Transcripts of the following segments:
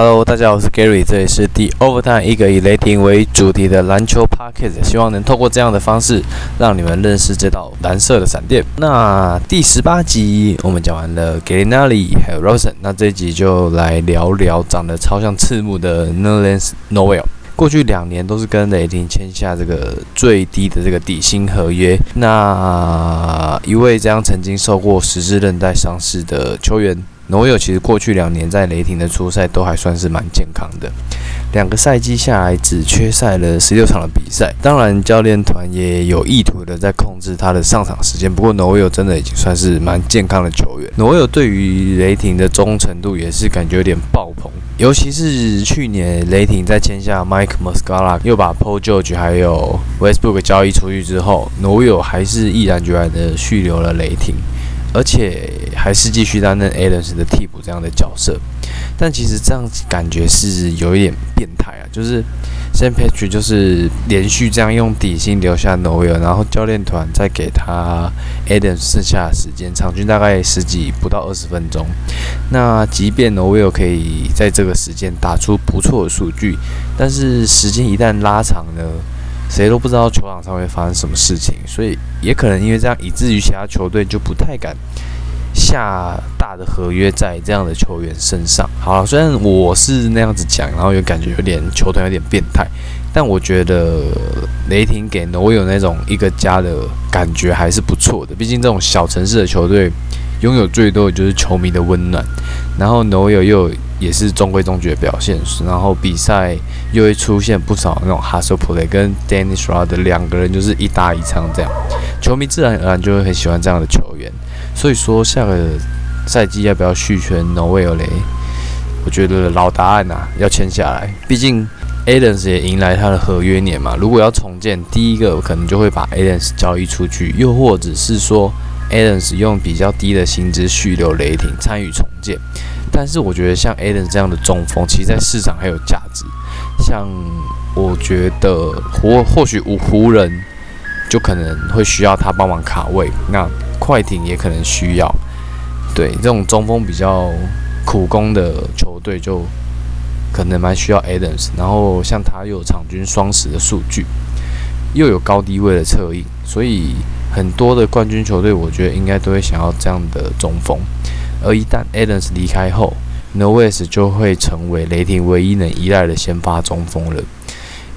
Hello，大家好，我是 Gary，这里是第 Overtime 一个以雷霆为主题的篮球 Podcast，希望能透过这样的方式让你们认识这道蓝色的闪电。那第十八集我们讲完了 g a l i n a l i 还有 Rosen，那这一集就来聊聊长得超像赤木的 nerlans Noel。过去两年都是跟雷霆签下这个最低的这个底薪合约。那一位这样曾经受过十字韧带伤势的球员。诺维尔其实过去两年在雷霆的初赛都还算是蛮健康的，两个赛季下来只缺赛了十六场的比赛。当然，教练团也有意图的在控制他的上场时间。不过，诺维尔真的已经算是蛮健康的球员。诺维尔对于雷霆的忠诚度也是感觉有点爆棚，尤其是去年雷霆在签下 Mike Muscala，又把 Paul George 还有 Westbrook 交易出去之后，诺维尔还是毅然决然的续留了雷霆。而且还是继续担任 a l e n s 的替补这样的角色，但其实这样感觉是有一点变态啊！就是 Sam Patrick 就是连续这样用底薪留下 Noel，然后教练团再给他 a l e n s 剩下的时间，场均大概十几不到二十分钟。那即便 Noel 可以在这个时间打出不错的数据，但是时间一旦拉长呢？谁都不知道球场上会发生什么事情，所以也可能因为这样，以至于其他球队就不太敢下大的合约在这样的球员身上。好了，虽然我是那样子讲，然后又感觉有点球团有点变态，但我觉得雷霆给挪威有那种一个家的感觉还是不错的。毕竟这种小城市的球队拥有最多的就是球迷的温暖，然后挪威又有。也是中规中矩的表现，然后比赛又会出现不少那种 hustle play，跟 Dennis Rod 两个人就是一搭一唱这样，球迷自然而然就会很喜欢这样的球员。所以说下个赛季要不要续签 Noel 嘞？我觉得老答案呐，要签下来。毕竟 Adams 也迎来他的合约年嘛。如果要重建，第一个可能就会把 Adams 交易出去，又或者是说 Adams 用比较低的薪资续留雷霆，参与重建。但是我觉得像 a l e n 这样的中锋，其实在市场还有价值。像我觉得或或许五湖人就可能会需要他帮忙卡位，那快艇也可能需要。对这种中锋比较苦攻的球队，就可能蛮需要 a l e n 然后像他又有场均双十的数据，又有高低位的策应，所以很多的冠军球队，我觉得应该都会想要这样的中锋。而一旦 Adams 离开后，Noes 就会成为雷霆唯一能依赖的先发中锋了。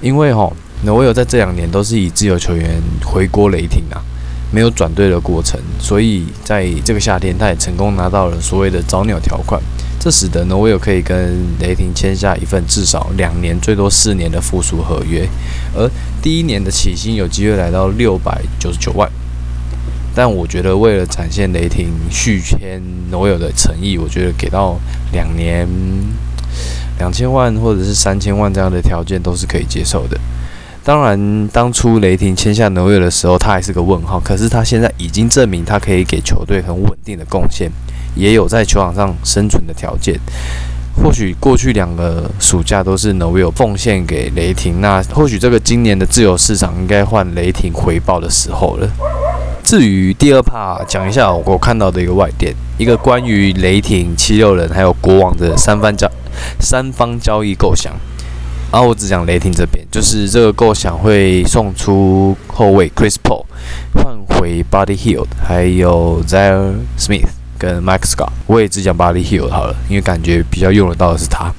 因为哈，Noel 在这两年都是以自由球员回国雷霆啊，没有转队的过程，所以在这个夏天，他也成功拿到了所谓的早鸟条款，这使得 Noel 可以跟雷霆签下一份至少两年、最多四年的附属合约，而第一年的起薪有机会来到六百九十九万。但我觉得，为了展现雷霆续签罗有的诚意，我觉得给到两年两千万或者是三千万这样的条件都是可以接受的。当然，当初雷霆签下罗有的时候，他还是个问号。可是他现在已经证明，他可以给球队很稳定的贡献，也有在球场上生存的条件。或许过去两个暑假都是 n o e 奉献给雷霆，那或许这个今年的自由市场应该换雷霆回报的时候了。至于第二趴，讲一下我看到的一个外电，一个关于雷霆、七六人还有国王的三方交三方交易构想。然后我只讲雷霆这边，就是这个构想会送出后卫 Chris Paul，换回 Buddy Hield，还有 Zaire Smith 跟 Mike Scott。我也只讲 Buddy Hield 好了，因为感觉比较用得到的是他。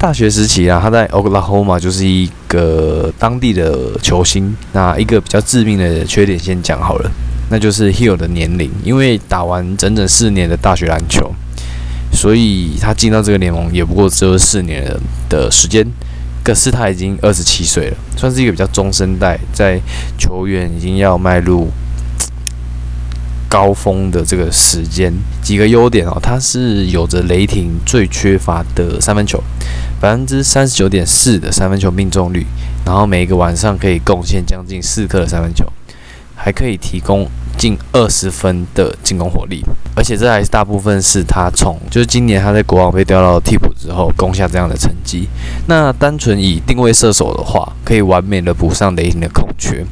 大学时期啊，他在 Oklahoma 就是一个当地的球星。那一个比较致命的缺点先讲好了，那就是 Hill 的年龄，因为打完整整四年的大学篮球，所以他进到这个联盟也不过只有四年的时间。可是他已经二十七岁了，算是一个比较中生代，在球员已经要迈入。高峰的这个时间，几个优点哦，他是有着雷霆最缺乏的三分球，百分之三十九点四的三分球命中率，然后每一个晚上可以贡献将近四颗的三分球，还可以提供近二十分的进攻火力，而且这还是大部分是他从就是今年他在国王被调到替补之后攻下这样的成绩。那单纯以定位射手的话，可以完美的补上雷霆的空缺。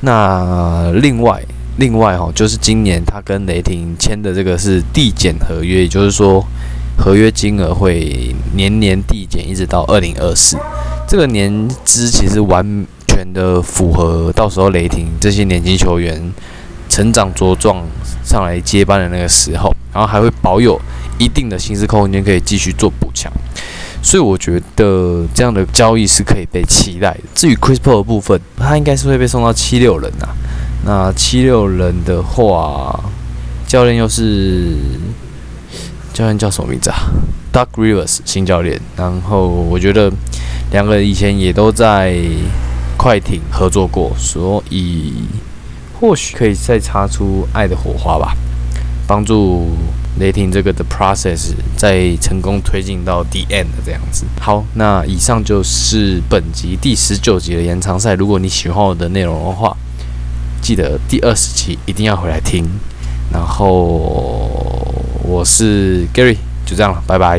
那另外。另外哈，就是今年他跟雷霆签的这个是递减合约，也就是说，合约金额会年年递减，一直到二零二四。这个年资其实完全的符合到时候雷霆这些年轻球员成长茁壮上来接班的那个时候，然后还会保有一定的薪资空间，可以继续做补强。所以我觉得这样的交易是可以被期待的。至于 Chris Paul 的部分，他应该是会被送到七六人啊。那七六人的话，教练又是教练叫什么名字啊？Doug Rivers 新教练。然后我觉得两个人以前也都在快艇合作过，所以或许可以再擦出爱的火花吧，帮助。雷霆这个的 process 在成功推进到 D end 这样子。好，那以上就是本集第十九集的延长赛。如果你喜欢我的内容的话，记得第二十集一定要回来听。然后我是 Gary，就这样了，拜拜。